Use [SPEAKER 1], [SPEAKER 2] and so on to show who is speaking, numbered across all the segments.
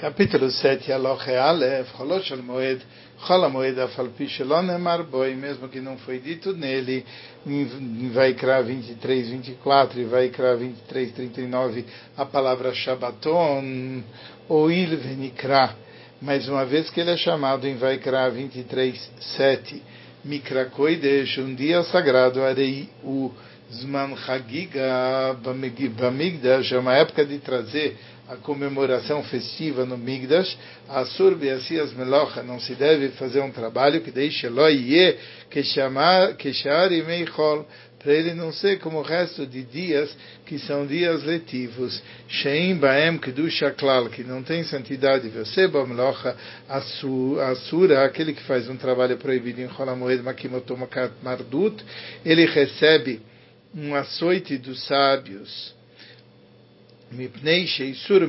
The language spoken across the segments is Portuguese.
[SPEAKER 1] capítulo 7, Aloche Aleph, Holosh al Moed, Chol Moed Afalpi Shelon Emar Boi, mesmo que não foi dito nele, em Vaikra 23, 24 e Vaikra 23, 39, a palavra Shabbaton, Oil Venikra, mas uma vez que ele é chamado em Vaikra 23, 7, Mikra Koidesh, um dia sagrado, Arei o Zman Chagiga Bamigdash, é uma época de trazer a comemoração festiva no Migdash, Asur Beasias Melocha, não se deve fazer um trabalho que deixe Loie, que chamar, que Shari Meichol, para ele não ser como o resto de dias que são dias letivos. Sheim Baem Kedusha Klal, que não tem santidade. Veseba Melocha Asura, aquele que faz um trabalho proibido em Cholamoed Makimotomakat Mardut, ele recebe um açoite dos sábios Mipnei Sheisur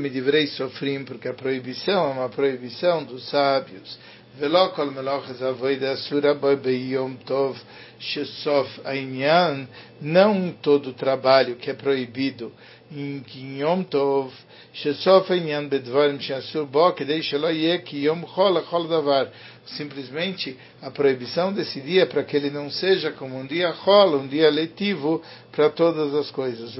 [SPEAKER 1] Sofrim, porque a proibição é uma proibição dos sábios. Velokol Meloches Avoida Asura Beyom Tov Shesof Ainyan, não todo trabalho que é proibido Yom Tov, Shesof Ainyan Bedvarim Shasur Bo, Kedei Shelo Yeh Ki Yom Chol Chol Davar, simplesmente a proibição desse dia para que ele não seja como um dia rola, um dia letivo para todas as coisas.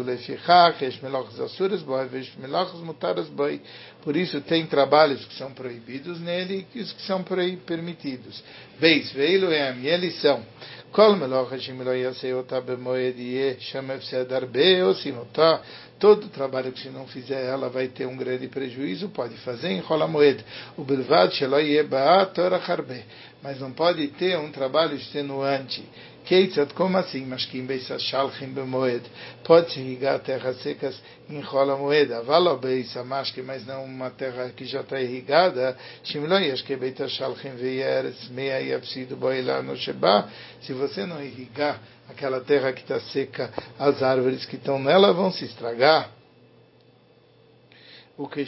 [SPEAKER 1] Por isso tem trabalhos que são proibidos nele e os que são permitidos. Veis, veilo e eles são. Todo trabalho que se não fizer, ela vai ter um grande prejuízo, pode fazer em rola moed. O bilvad mas não pode ter um trabalho extenuante. Keitzat, como assim? Mas que shalchim bemoed. Pode-se irrigar terras secas em rola moeda. Vala beisa mashke, mas não uma terra que já está irrigada. Shimloi yashke beita shalchim veyeres meia yavsidu boila no sheba. Se você não irrigar aquela terra que está seca, as árvores que estão nela vão se estragar. O que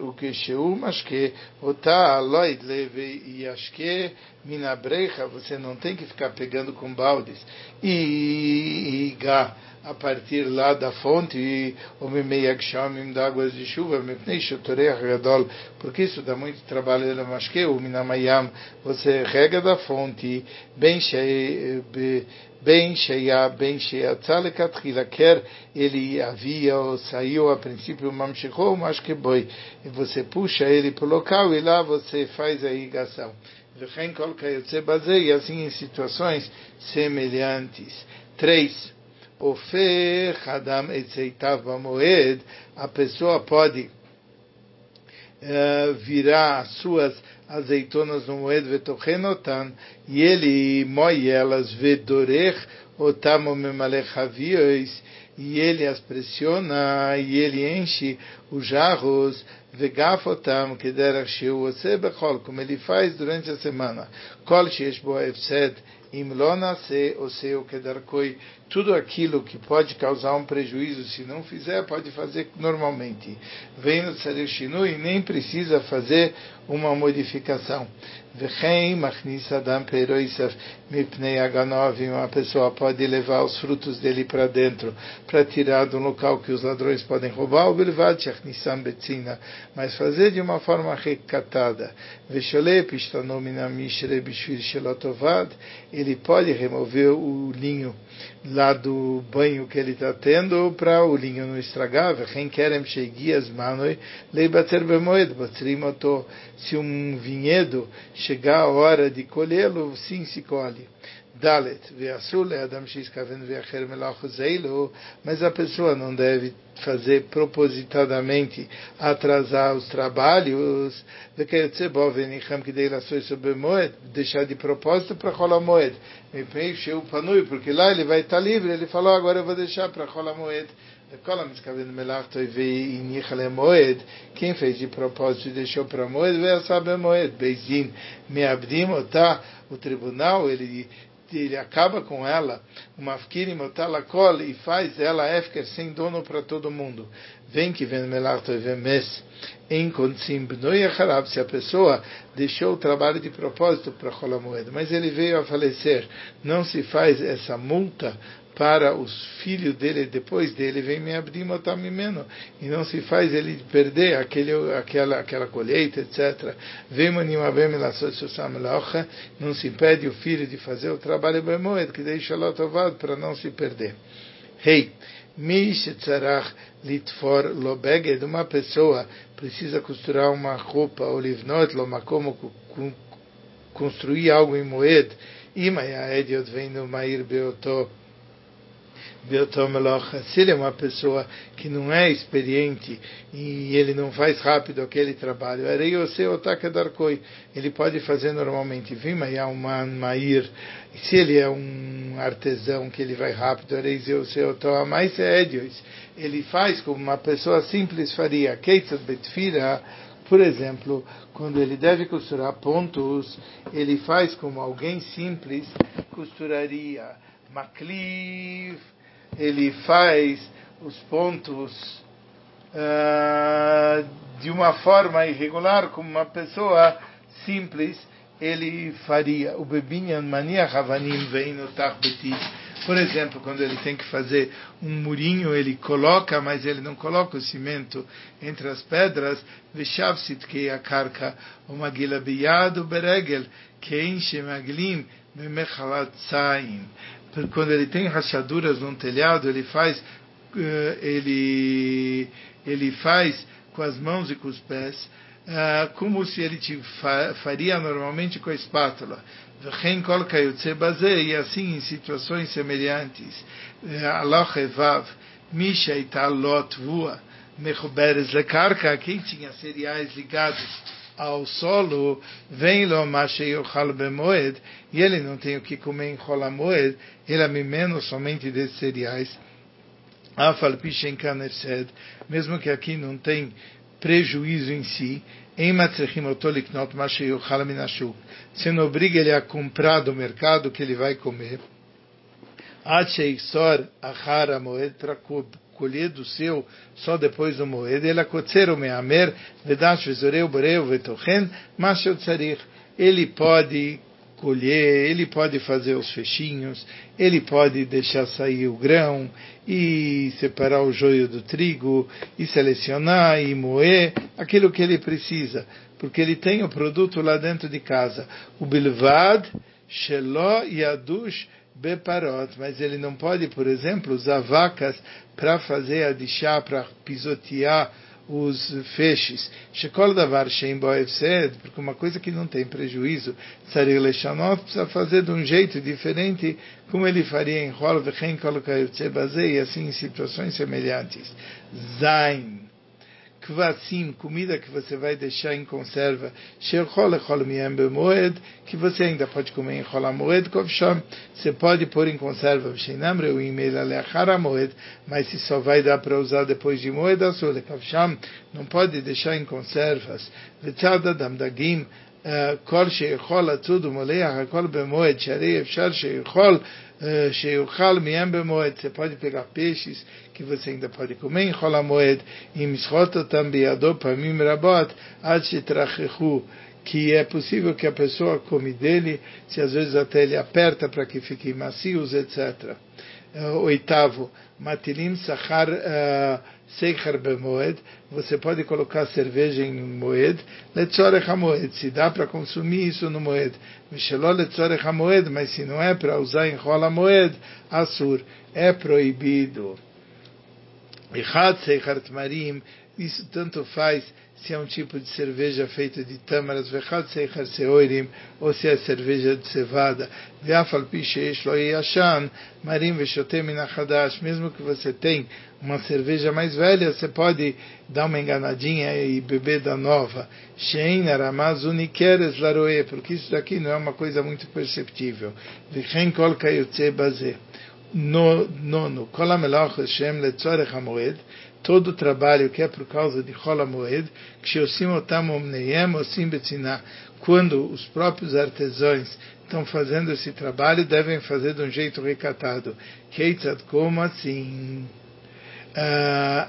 [SPEAKER 1] o que mas que אותה לא ידלה וישקה מן הבריכה, você não tem que ficar pegando com baldes e a partir lá da fonte, ou mimeiagshamim da águas de chuva, porque isso dá muito trabalho, mas que o minamayam, você rega da fonte, bem cheia, bem cheia, bem cheia, tzalekatchila, quer ele havia ou saiu a princípio mas que boi, e você puxa ele para o local e lá você faz a irrigação. E assim em situações semelhantes. Três Ofer Hadam Etzeitav Moed, a pessoa pode uh, virar as suas azeitonas no Moed Vetochenotan, e ele moe elas Vedorech Otam Memalech Haviois, e ele as pressiona, e ele enche os jarros, vegafotam, que derach sheu bechol, como ele faz durante a semana. Kol sheesh bo efsed, im lo nase, o seu kedarkoi, tudo aquilo que pode causar um prejuízo, se não fizer, pode fazer normalmente. Vem no Tzadek nem precisa fazer uma modificação. Uma pessoa pode levar os frutos dele para dentro, para tirar do local que os ladrões podem roubar, mas fazer de uma forma recatada. Ele pode remover o linho lá do banho que ele está tendo para o linho não estragar. Se um vinhedo chegar a hora de colhê-lo, sim se colhe. Dalet, Adam mas a pessoa não deve fazer propositadamente atrasar os trabalhos, deixar de propósito para Rola Moed. Porque lá ele vai estar livre, ele falou, agora eu vou deixar para Rola Moed. Quem fez de propósito e deixou para Moed, veio saber Moed. Beizin, Meabdim, o tribunal, ele ele acaba com ela, uma mafkiri motalakol, e faz ela efker sem dono para todo mundo. vem que vem melarto e mes em Acharab, se a pessoa deixou o trabalho de propósito para Cholamoed, mas ele veio a falecer, não se faz essa multa para os filhos dele depois dele vem me abrir motamimeno e não se faz ele perder aquele aquela aquela colheita etc vem não se impede o filho de fazer o trabalho bemoed que deixa lá para não se perder. Hey Mish tzarach litfor lobeged, uma pessoa precisa costurar uma roupa, ou livnot lo makom, construir algo em moed, ima ya ediot vem no mair beoto, se ele é uma pessoa que não é experiente e ele não faz rápido aquele trabalho, ele pode fazer normalmente. Mair, se ele é um artesão que ele vai rápido, mas ele faz como uma pessoa simples faria. Por exemplo, quando ele deve costurar pontos, ele faz como alguém simples costuraria. Makliv, ele faz os pontos uh, de uma forma irregular, como uma pessoa simples ele faria. O mania. Por exemplo, quando ele tem que fazer um murinho, ele coloca, mas ele não coloca o cimento entre as pedras. Que a carca, o magila beregel, que enche maglim, quando ele tem rachaduras no telhado, ele faz, eh, ele, ele faz com as mãos e com os pés, eh, como se ele faria normalmente com a espátula. E assim em situações semelhantes. Eh, Allah Evav, Misha Italot Vua, Mechoberes Lekarka, quem tinha cereais ligados ao solo, vem lo bemoed, e ele não tem o que comer em cholamoed, ele é menos somente desses cereais. Afal pishen kanefsed, mesmo que aqui não tem prejuízo em si, em. Você não obriga ele a comprar do mercado que ele vai comer. Ad sheisor achar moed para colher do seu só depois do moed, ele akotzer o meamer, vedash vezoreu boreu vetochen, mas ele pode colher, ele pode fazer os fechinhos, ele pode deixar sair o grão e separar o joio do trigo e selecionar e moer aquilo que ele precisa, porque ele tem o produto lá dentro de casa. O bilvad shelo yadush beparot, mas ele não pode, por exemplo, usar vacas para fazer a chá, para pisotear os feixes. Shekol davar shem porque uma coisa que não tem prejuízo, Tzaril Leshanot precisa fazer de um jeito diferente, como ele faria em Hol v'chen kol e assim em situações semelhantes. Zain kvasim, comida que você vai deixar em conserva, que você ainda pode comer em moed, kovsham, você pode pôr em conserva, mas se só vai dar para usar depois de moed, não pode deixar em conservas, אה, כל שיכול לצוד ומוליח הכל במועד, שאי אפשר שיכול, אה, שיוכל מיהם במועד, זה פודיפיק אפישיס, קיבוצינג דפודיק, ומי יכול המועד, אם ישחוט אותם בידו פעמים רבות, עד שיתרחחו. כי é possível que a pessoa come dele, se às vezes até ele aperta para que fiquem macios, etc. Oitavo, Matilim Sahar. Seichar bemoed, você pode colocar cerveja em moed, letzorech hamoed, se dá para consumir isso no moed, micheló letzorech hamoed, mas se não é para usar em rola moed, assur, é proibido. Echad seichar tmarim, isso tanto faz se é um tipo de cerveja feita de tâmaras, ou se é cerveja de cevada, mesmo que você tem uma cerveja mais velha, você pode dar uma enganadinha e beber da nova. Porque isso daqui não é uma coisa muito perceptível. Nono, todo o trabalho que é por causa de Chol Moed, quando os próprios artesãos estão fazendo esse trabalho, devem fazer de um jeito recatado. Keitzat como assim?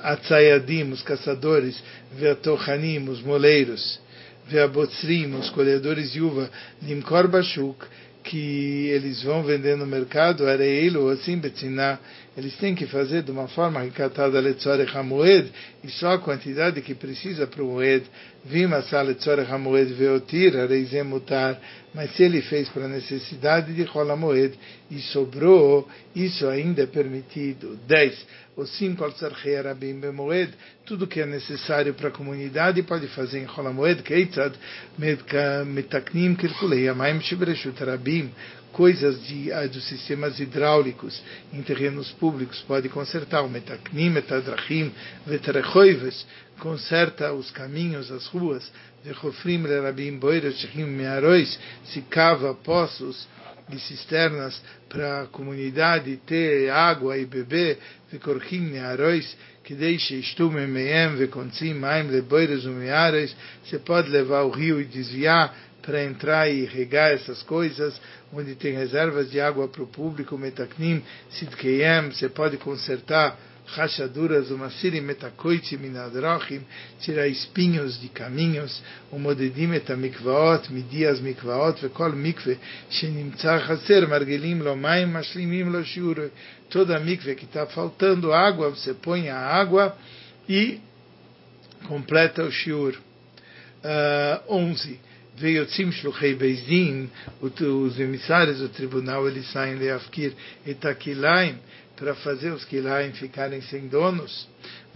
[SPEAKER 1] Atzayadim, os caçadores, Veatochanim, os moleiros, Veabotzrim, os colhedores de uva, Limkor Bashuk, que eles vão vender no mercado, Areilo, assim, Betziná, eles têm que fazer de uma forma recatada Letzorech HaMoed, e só a quantidade que precisa para o Moed, Vimasa Letzorech HaMoed Veotir, Areizem Mutar, mas se ele fez para necessidade de Rola Moed e sobrou, isso ainda é permitido. 10 os cinco Arabim Bemoed, tudo que é necessário para a comunidade pode fazer em Cholamoed, Keitzad, Metaknim Kirkulei, Amaim Shibreshut Arabim, coisas de, ah, dos sistemas hidráulicos em terrenos públicos, pode consertar o Metaknim, Metadrachim, Vetrechoives, conserta os caminhos, as ruas, Vechofrim Lerabim Boiros, Shechim Mearois, se cava poços, de cisternas para a comunidade ter água e beber, וכל נערויס, כדי שישתו ממיהם וקונצים מים לבוירס ומערס, você pode levar o rio e desviar para entrar e regar essas coisas, onde tem reservas de água para o público, metaknim, sidkeyem, você pode consertar rachaduras, uma siri metakoiti minadrachim, tirar espinhos de caminhos, o modedim et mikvaot, midias mikvaot, vekol mikve, shenimtza chaser, margelim lo maim, mashlimim lo shiur, toda mikve que está faltando água, você põe a água e completa o shiur. Uh, 11. Veio Veiotzim Shluchei Bezdin, os emissários do tribunal, eles saem Leafkir e Takilaim, para fazer os Kilaim ficarem sem donos.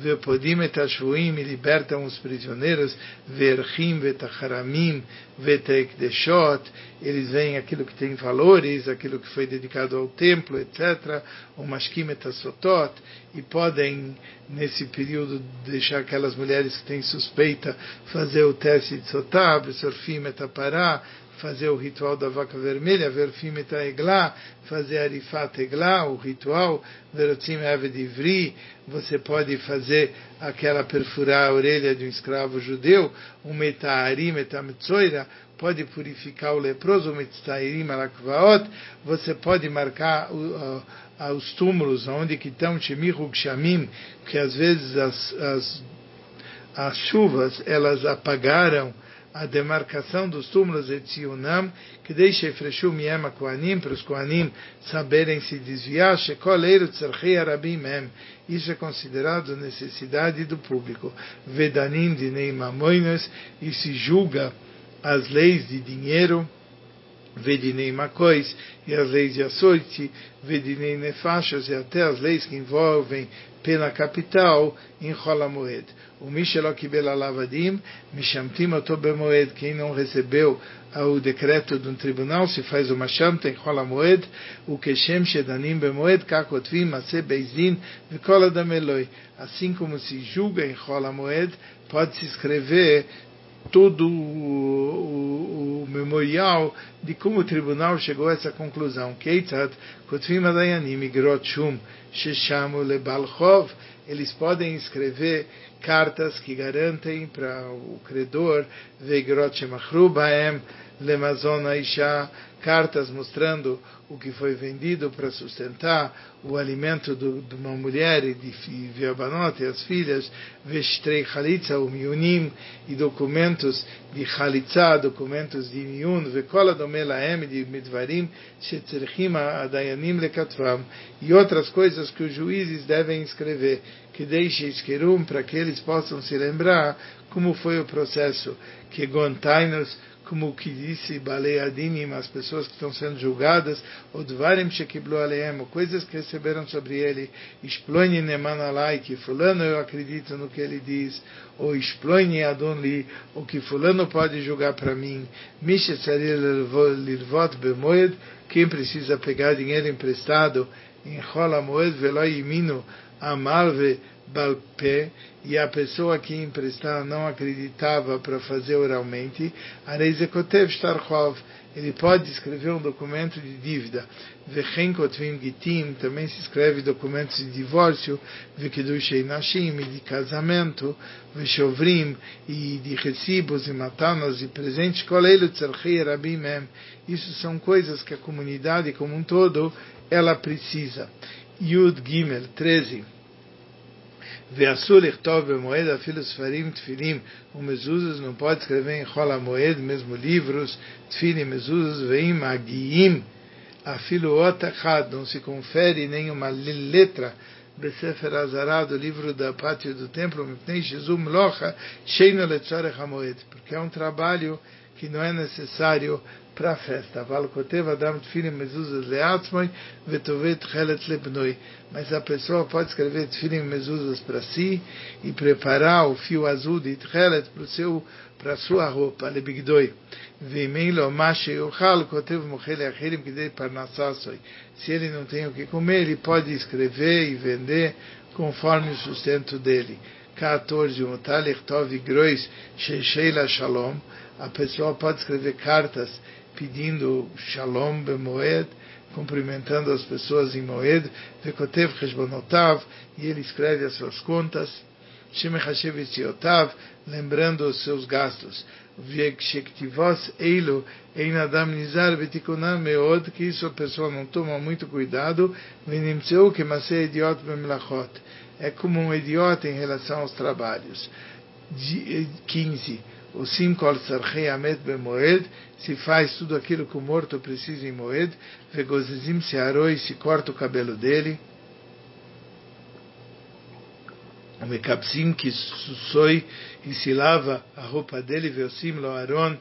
[SPEAKER 1] Vepodim et ashvuim e libertam os prisioneiros. Verchim vetacharamim vetekdeshot. Eles veem aquilo que tem valores, aquilo que foi dedicado ao templo, etc. O mashkim et asotot. E podem, nesse período, deixar aquelas mulheres que têm suspeita fazer o teste de sotab, sorfim et apará fazer o ritual da vaca vermelha, ver fimeta eglá, fazer arifat eglá, o ritual, verotzim eved ivri, você pode fazer aquela perfurar a orelha de um escravo judeu, um metahari, metamitzoira, pode purificar o leproso, mitztairim alakvaot, você pode marcar uh, uh, os túmulos onde que estão shemiru gshamim, que às vezes as, as, as chuvas elas apagaram a demarcação dos túmulos de Tzionam, que deixa Efreshu Miem Koanim, para os Koanim saberem se desviar, Shekoleiro Tzarchei Arabim Mem. Isso é considerado necessidade do público. Vedanim Dinei Mamoinas, e se julga as leis de dinheiro, Vedinei Macois, e as leis de açoite, Vedinei Nefashas, e até as leis que envolvem pena capital, em Cholamoed. O Misheló Kibel Alavadim, Mishamtim Oto Bemoed, quem não recebeu o decreto de um tribunal, se faz uma chamta em Cholamoed, o Keshem Shedanim Bemoed, Kakotvim, Mase Beizin, Vikola Dameloi. Assim como se julga em Cholamoed, pode-se escrever todo o, o, o, memorial de como o tribunal chegou a essa conclusão. Keitzat, Kotvim Adayanim, Igrot Shum, Sheshamu Lebalchov, eles podem escrever cartas que garantem para o credor, Veigrot Shemachru Baem, Lemazon Aisha, cartas mostrando o que foi vendido para sustentar o alimento do, de uma mulher e de Viabanot e as filhas, Veshtrei Chalitza, o Miunim, e documentos de Chalitza, documentos de Miun, Vekola Domelaem, de Midvarim, Shetzerchim Adayanim Lekatvam, e outras coisas que os juízes devem escrever, que deixe esquerum para que eles possam se lembrar como foi o processo que Gontainos como que disse Baleadinim, as pessoas que estão sendo julgadas, ou Dvarim Shekiblu Aleem, coisas que receberam sobre ele, Explone Nemanalai, que fulano eu acredito no que ele diz, ou Explone Adonli, o que fulano pode julgar para mim, Mishetzarir Lirvot Bemoed, quem precisa pegar dinheiro emprestado em Rola Moed Veloi Imino Amalve Balpé, e a pessoa que emprestar não acreditava para fazer oralmente, Areizekotev Shtarchov, ele pode escrever um documento de dívida. Vechen Gitim, também se escreve documentos de divórcio, Vekedushei Nashim, de casamento, Veshovrim, e de recibos e matanas e presentes, Koleilu Tzarchei Rabim Isso são coisas que a comunidade como um todo, ela precisa. Yud Gimel 13. Tfilim. Umezuzas, não pode escrever em Chol Moed, mesmo livros, tfilim, mezuzas, veim agiim, afilo otachad, não se confere nenhuma letra. Besefer Azará, do livro da pátria do templo, Mipnei Shizum Locha, Sheino Letzorech HaMoed, porque é um trabalho que não é necessário para a festa. Mas a pessoa pode escrever Tfilim Mezuzas para si e preparar o fio azul de Tchelet para o seu para sua roupa, lebigdoi. Se ele não tem o que comer, ele pode escrever e vender conforme o sustento dele. 14. Shalom. A pessoa pode escrever cartas pedindo Shalom bemoed, cumprimentando as pessoas em Moed, Vekotev Cheshbonotav, e ele escreve as suas contas lembrando os seus gastos. Eilu, Einadam Nizar Betikunam Meod, que isso a pessoa não toma muito cuidado, Venimtseu que Masei Idiot Bemlachot. É como um idiota em relação aos trabalhos. 15. O Sim Kol Sarchei Amet Bemoed, se faz tudo aquilo que o morto precisa em Moed, Vegozizim se aroi, se corta o cabelo dele. Mekapsim que soi e se lava a roupa dele, veosim lo aron,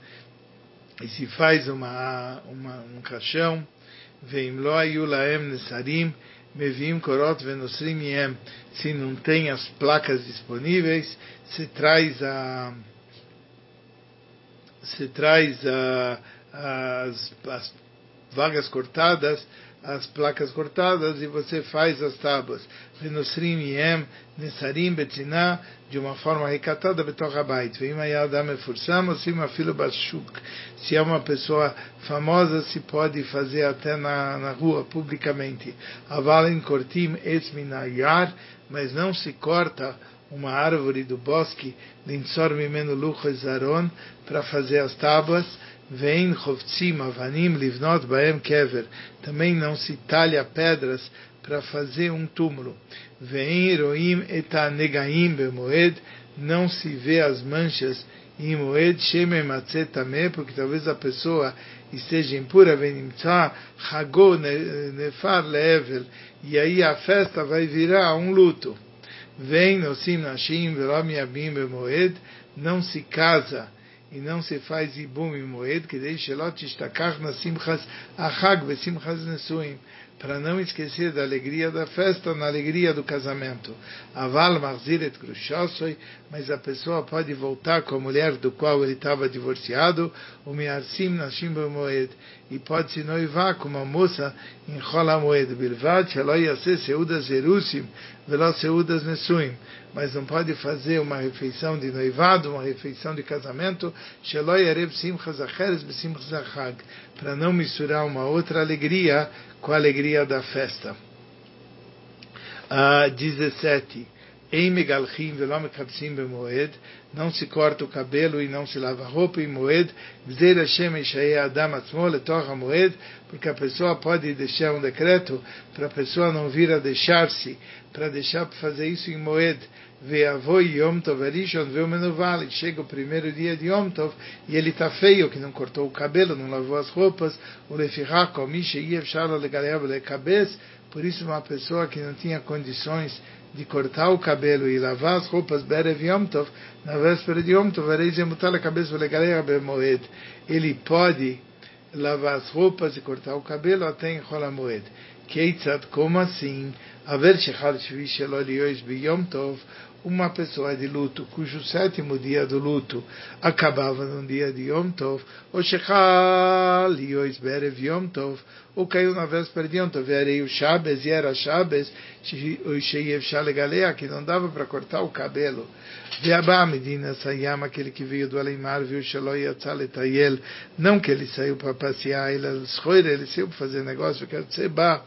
[SPEAKER 1] e se faz uma, uma, um caixão, veim lo ayu laem nesarim, mevim korot venosrim yem, se não tem as placas disponíveis, se traz a se traz a, as, as vagas cortadas, as placas cortadas e você faz as tábuas. Venosrim yem, nesarim betiná, de uma forma recatada, betorabait. Vem mayadam efursam, sim filo bashuk. Se é uma pessoa famosa, se pode fazer até na, na rua, publicamente. Avalin kortim esminayar, mas não se corta uma árvore do bosque, linsor mimeno lucho zaron, para fazer as tábuas Vein chovtzim avanim livnot baem kever. Também não se talha pedras para fazer um túmulo. Vein roim etanegaim bemoed. Não se vê as manchas em moed shemem tameh, porque talvez a pessoa esteja impura. Venimtza hago nefar level. E aí a festa vai virar um luto. Vem nosim nashim velam yabim bemoed. Não se casa e não se faz ibum e moed, que deixe lot istakach na simchas achag ve simchas nesuim, para não esquecer da alegria da festa na alegria do casamento. Aval marziret krushossoi, mas a pessoa pode voltar com a mulher do qual ele estava divorciado, o mearsim nashim moed, e pode se noivar com uma moça em chola moed, bilvad, yaseh seudas erusim, velo seudas nesuim mas não pode fazer uma refeição de noivado, uma refeição de casamento, para não misturar uma outra alegria com a alegria da festa. Uh, 17 não se corta o cabelo e não se lava a roupa em moed, porque a pessoa pode deixar um decreto para a pessoa não vir a deixar-se, para deixar fazer isso em moed. Yom Tov Arishon Ve'omenuval, chega o primeiro dia de Yom Tov e ele está feio, que não cortou o cabelo, não lavou as roupas, o Lefichak, o Mishe Yevshar Legareav Lekabes, por isso uma pessoa que não tinha condições de cortar o cabelo e lavar as roupas Berev Yom Tov, na véspera de Yom Tov, a cabeça. Ele pode lavar as roupas e cortar o cabelo até em Chola Moed. Keitzat, como assim? Haver Shechal Shvi Shelo Liois Biyom Tov, uma pessoa de luto, cujo sétimo dia do luto acabava no dia de Yom Tov, ou Shechal Liois Berev Yom Tov, ou caiu na véspera de Yom Tov, era o Shabbos, e era Shabbos, Sheyev Shalegalea, que não dava para cortar o cabelo. Veabá Medina Sayama, aquele que veio do Alemar, viu Shaloi Atzaletayel, não que ele saiu para passear, ele, ele saiu para fazer negócio, quer dizer, Ba,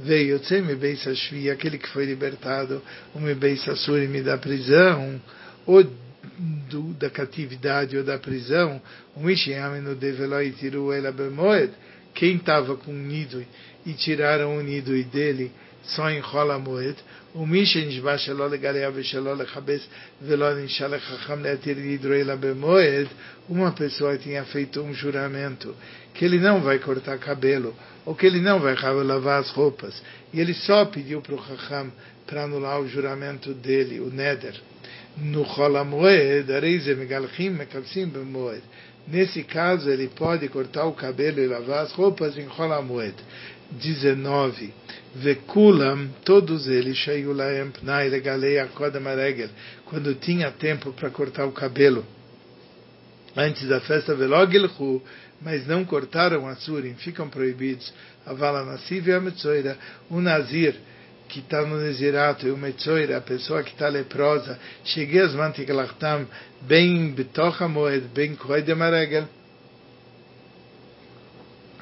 [SPEAKER 1] veio Tzeme Beisa Shvi, aquele que foi libertado, o Mebeisa Surimi da prisão, ou do, da catividade ou da prisão, o Mishiamenu Develoi Tiru Ela Bemoed, quem estava com o nido e tiraram o nido dele só em Rola Moed, o Misha Nishba Shalol Legareia Veshalol Lechabes Velol Nishalech Chacham Leatir Hidroi Labemoed, uma pessoa tinha feito um juramento que ele não vai cortar cabelo, ou que ele não vai lavar as roupas, e ele só pediu para o Chacham para anular o juramento dele, o Neder. No. Nesse caso, ele pode cortar o cabelo e lavar as roupas em Cholamoed. 19. Vekulam, todos eles, Shayulaem Pnai Legalei Akodam quando tinha tempo para cortar o cabelo. Antes da festa Velogilchu, mas não cortaram a Surim, ficam proibidos. Avala Nasiv e a Metzoira, o Nazir, que está no Nezirato, e o Metzoira, a pessoa que está leprosa, cheguei as mantiglachtam, bem betocha moed, bem koedem aregel,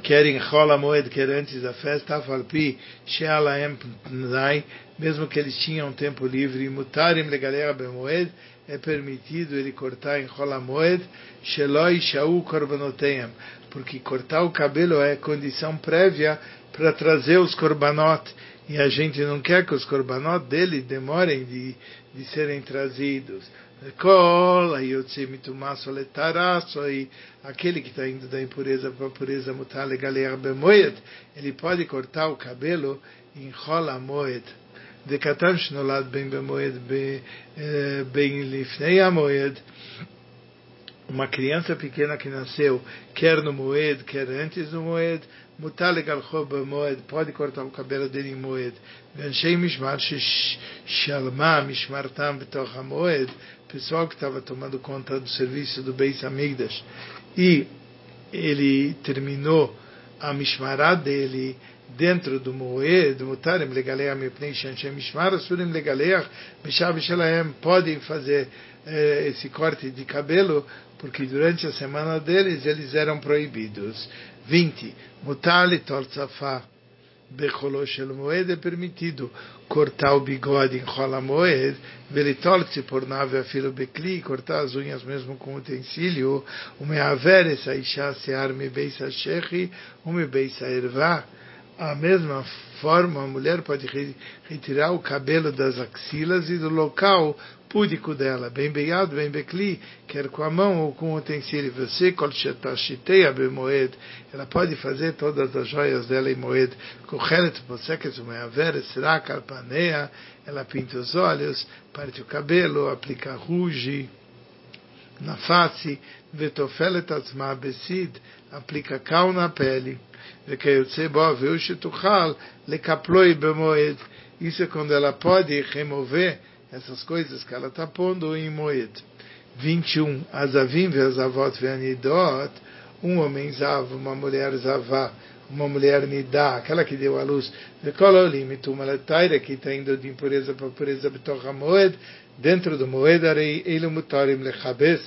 [SPEAKER 1] querem rola moed, quer antes da festa, afalpi, shealaem pnai, mesmo que eles tinham tempo livre, mutarim legalera bemoed, é permitido ele cortar em rola moed, sheloi shau korbanoteiam, porque cortar o cabelo é condição prévia para trazer os korbanot, e a gente não quer que os korbanot dele demorem de, de serem trazidos. E aquele que está indo da impureza para a pureza mutar ele pode cortar o cabelo em rola moed. וקטן שנולד בין במועד בין לפני המועד, uma criança pequena que nasceu, quer no moed, quer antes do moed, mutar legal moed, pode cortar o cabelo dele em moed. ואנשי משמר ששלמה משמרתם בתוך המועד, pessoal que estava tomando conta do serviço do Beis Amigdash, e ele terminou a mishmará dele dentro do moed, mutarem legaleach mipnei shanshem mishmar, asurim legaleach, beshav shelahem, podem fazer eh, esse corte de cabelo, porque durante a semana deles eles eram proibidos. 20. Mutali tortzafá. Becholó shel moed é permitido cortar o bigode em rola moed, velitoltzi por nave afilo becli, cortar as unhas mesmo com utensílio, o meaver essa isha sear me beisa shechi, o me beisa ervá. A mesma forma, a mulher pode retirar o cabelo das axilas e do local púdico dela, bem beiado, bem becli, quer com a mão ou com o utensílio. Você, kolshetashiteia bemoed, ela pode fazer todas as joias dela em moed. Kochelet poseket umeaver, será carpaneia, ela pinta os olhos, parte o cabelo, aplica ruge na face, vetofelet besid, aplica cal na pele. וכיוצא בו, והוא שתוכל לקפלוי במועד. Isso é quando ela pode remover essas coisas que ela está pondo em moed. 21. Azavim ve'azavot ve'anidot, um homem zav, uma mulher zavá, uma mulher nidá, aquela que deu a luz, ve'kololim, tumaletaira, que está indo de impureza para pureza betocha moed, dentro do moed, arei ele mutarim lechabes,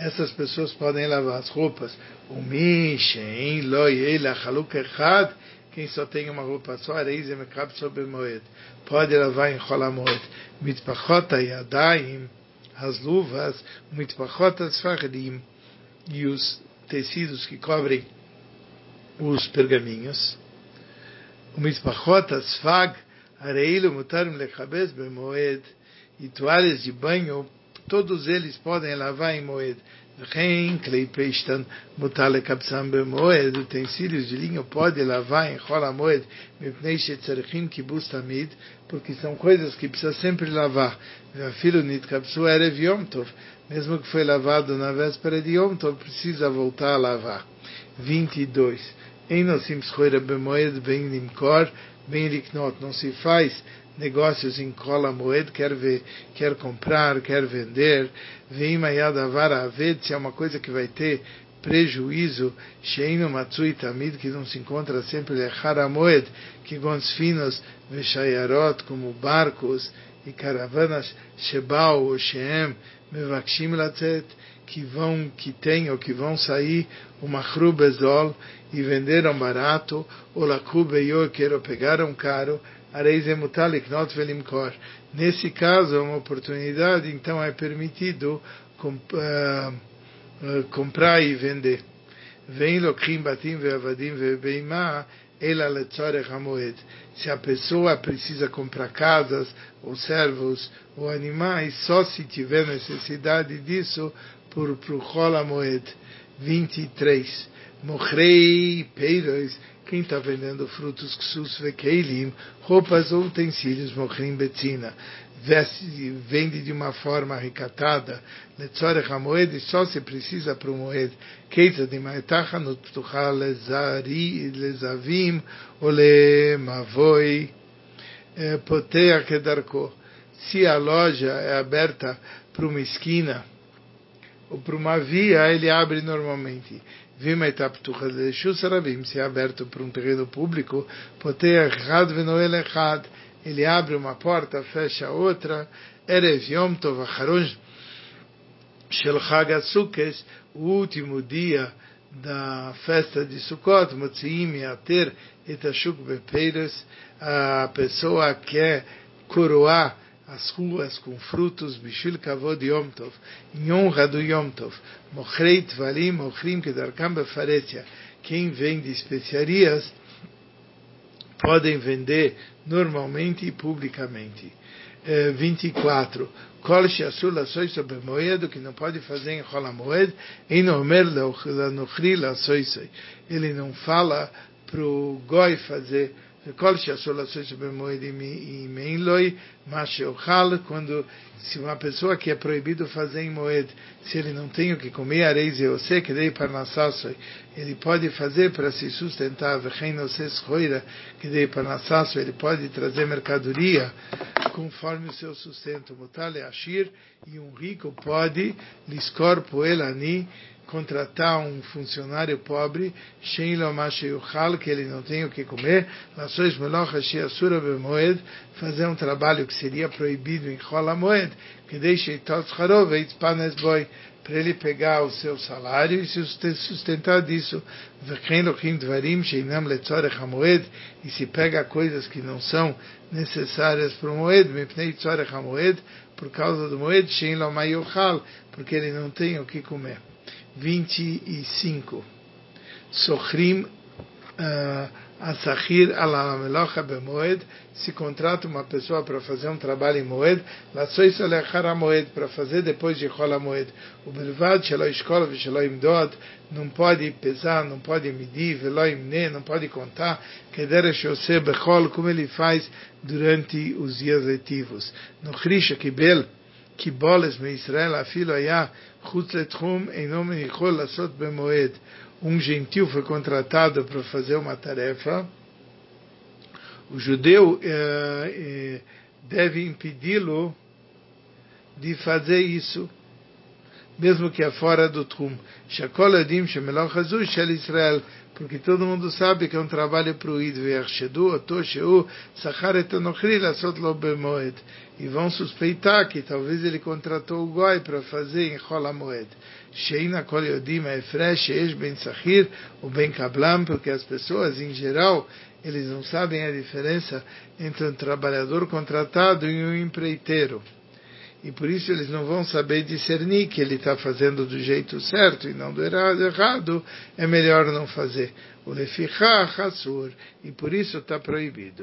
[SPEAKER 1] essas pessoas podem lavar as roupas. O Mishen, Loyela, Haluk Echad, quem só tem uma roupa só, Ekab sobre Moed, pode lavar em Cholamoed. Mitpachot Yadaim, as luvas, Mitpachot Asfarim, e os tecidos que cobrem os pergaminhos. O Mitpachot Asfag, Areilu Mutarim Lechabes Bemoed, e toalhas de banho todos eles podem lavar em moed. Rein, kleipestan, mutale kapsam bemoed, utensílios de linho pode lavar em rola moed, mipnei shetzarechim kibus tamid, porque são coisas que precisa sempre lavar. Filho nit kapsu erev yom tov, mesmo que foi lavado na véspera de yom tov, precisa voltar a lavar. 22. Em nosim bemoed, bem limkor, bem liknot, não se faz negócios em cola moed, quer ver, quer comprar, quer vender, vem mayadavar aved, se é uma coisa que vai ter prejuízo, sheino matsui tamid, que não se encontra sempre, é moed, que gons finos, veshayarot, como barcos e caravanas, shebal ou sheem, mevakshim latzet, que vão, que têm ou que vão sair uma bezol e venderam barato, ou laku beyo, quero pegaram caro, Nesse caso, é uma oportunidade, então é permitido comp uh, comprar e vender. Vem lokhim batim ve'avadim ve'beimah, ela letzorech hamoed. Se a pessoa precisa comprar casas, ou servos, ou animais, só se tiver necessidade disso por Pruchol Hamoed. 23. Mochrei peiros, quem está vendendo frutos ksus vekeilim, roupas ou utensílios, mochrim betzina, vende de uma forma recatada, letzorech hamoed, só se precisa para o moed, keita de maetacha nuttucha lezavim, ou lemavoi, potea kedarko. Se a loja é aberta para uma esquina, ou para uma via, ele abre normalmente. Vima etaptucha de Shusarabim, se é aberto para um terreno público, poter errad venoel errad, ele abre uma porta, fecha outra, Erev Yom Tov Acharon Shel Chag Asukes, o último dia da festa de Sukkot, Motziim Yater Etashuk Bepeiras, a pessoa quer coroar as ruas com frutos, Bishil Kavod Yom Tov, em honra do Yom Tov, Mochrei Tvalim, Mochrim Kedarkam Befaretia, quem vende especiarias podem vender normalmente e publicamente. Eh, 24. Kol Lassoi sobre Moed, que não pode fazer em Rola Moed, em Omer Lanochri Lassoi Ele não fala para o Goi fazer Kol quando se uma pessoa que é proibido fazer em moed, se ele não tem o que comer, areis e você que dei parnassassoi, ele pode fazer para se sustentar, vechem noses roira que dei parnassassoi, ele pode trazer mercadoria conforme o seu sustento, mutale ashir, e um rico pode liscor poelani, contratar um funcionário pobre, que ele não tem o que comer, fazer um trabalho que seria proibido em Chola Moed, que deixe para ele pegar o seu salário e se sustentar disso. E se pega coisas que não são necessárias para o Moed, por causa do Moed, porque ele não tem o que comer. 25. Sohrim eh, Asahir Alamelocha Bemoed, se contrata uma pessoa para fazer um trabalho em Moed, Laçoi Solechara Moed, para fazer depois de Rola Moed. O Belvad Shelo Escola Vishelo Imdod, não pode pesar, não pode medir, Velo Imne, não pode contar, Kedera Shose Bechol, como ele faz durante os dias letivos. No Chrisha Kibel, Kiboles, Me Israel, Afilo Ayah, um gentil foi contratado para fazer uma tarefa. O judeu eh, eh deve impedi-lo de fazer isso, mesmo que é fora do Trum. Shakol Adim Shemelach Azul Shel Israel porque todo mundo sabe que é um trabalho proibido. E vão suspeitar que talvez ele contratou o Goi para fazer em Chola Moed. Sheina Kol Efresh Eish Ben Sahir ou Ben Kablam, porque as pessoas em geral eles não sabem a diferença entre um trabalhador contratado e um empreiteiro e por isso eles não vão saber discernir que ele está fazendo do jeito certo e não do errado, é melhor não fazer. O lefichach e por isso está proibido.